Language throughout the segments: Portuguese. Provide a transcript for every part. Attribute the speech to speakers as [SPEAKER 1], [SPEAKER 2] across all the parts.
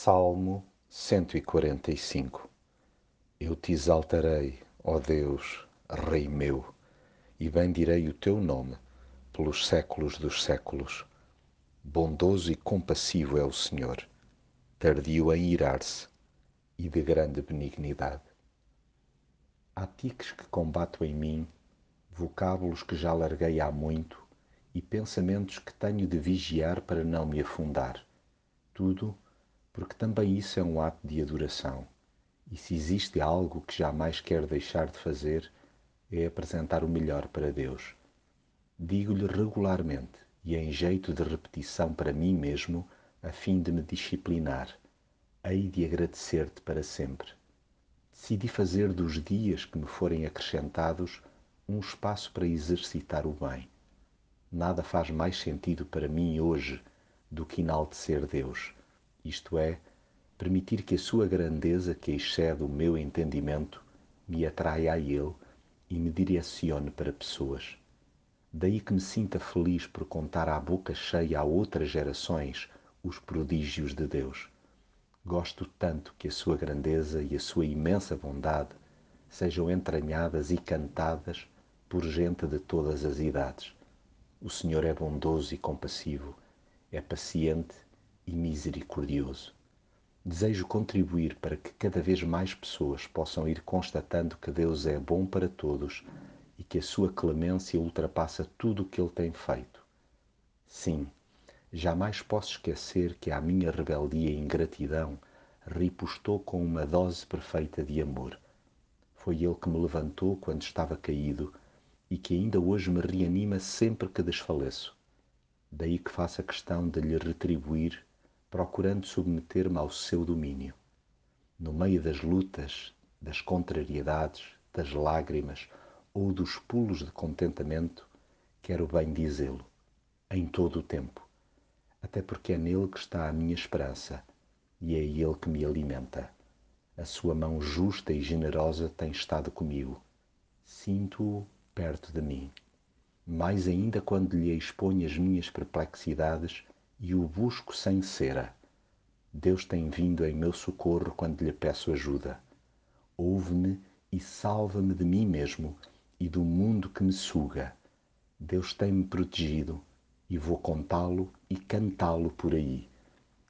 [SPEAKER 1] Salmo 145 Eu te exaltarei, ó Deus, Rei meu, e bendirei o teu nome pelos séculos dos séculos. Bondoso e compassivo é o Senhor, tardio em irar-se e de grande benignidade. Há tiques que combato em mim, vocábulos que já larguei há muito e pensamentos que tenho de vigiar para não me afundar. Tudo porque também isso é um ato de adoração. E se existe algo que jamais quero deixar de fazer, é apresentar o melhor para Deus. Digo-lhe regularmente e em jeito de repetição para mim mesmo, a fim de me disciplinar. Hei de agradecer-te para sempre. Decidi fazer dos dias que me forem acrescentados um espaço para exercitar o bem. Nada faz mais sentido para mim hoje do que enaltecer Deus isto é, permitir que a sua grandeza, que excede o meu entendimento, me atraia a Ele e me direcione para pessoas. Daí que me sinta feliz por contar à boca cheia a outras gerações os prodígios de Deus. Gosto tanto que a sua grandeza e a sua imensa bondade sejam entranhadas e cantadas por gente de todas as idades. O Senhor é bondoso e compassivo, é paciente e misericordioso. Desejo contribuir para que cada vez mais pessoas possam ir constatando que Deus é bom para todos e que a sua clemência ultrapassa tudo o que ele tem feito. Sim, jamais posso esquecer que a minha rebeldia e ingratidão ripostou com uma dose perfeita de amor. Foi ele que me levantou quando estava caído e que ainda hoje me reanima sempre que desfaleço. Daí que faço a questão de lhe retribuir procurando submeter-me ao seu domínio. No meio das lutas, das contrariedades, das lágrimas ou dos pulos de contentamento, quero bem dizê-lo, em todo o tempo, até porque é nele que está a minha esperança e é ele que me alimenta. A sua mão justa e generosa tem estado comigo. Sinto-o perto de mim. Mais ainda quando lhe exponho as minhas perplexidades e o busco sem cera. Deus tem vindo em meu socorro quando lhe peço ajuda. Ouve-me e salva-me de mim mesmo e do mundo que me suga. Deus tem-me protegido e vou contá-lo e cantá-lo por aí.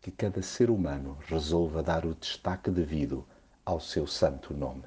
[SPEAKER 1] Que cada ser humano resolva dar o destaque devido ao seu santo nome.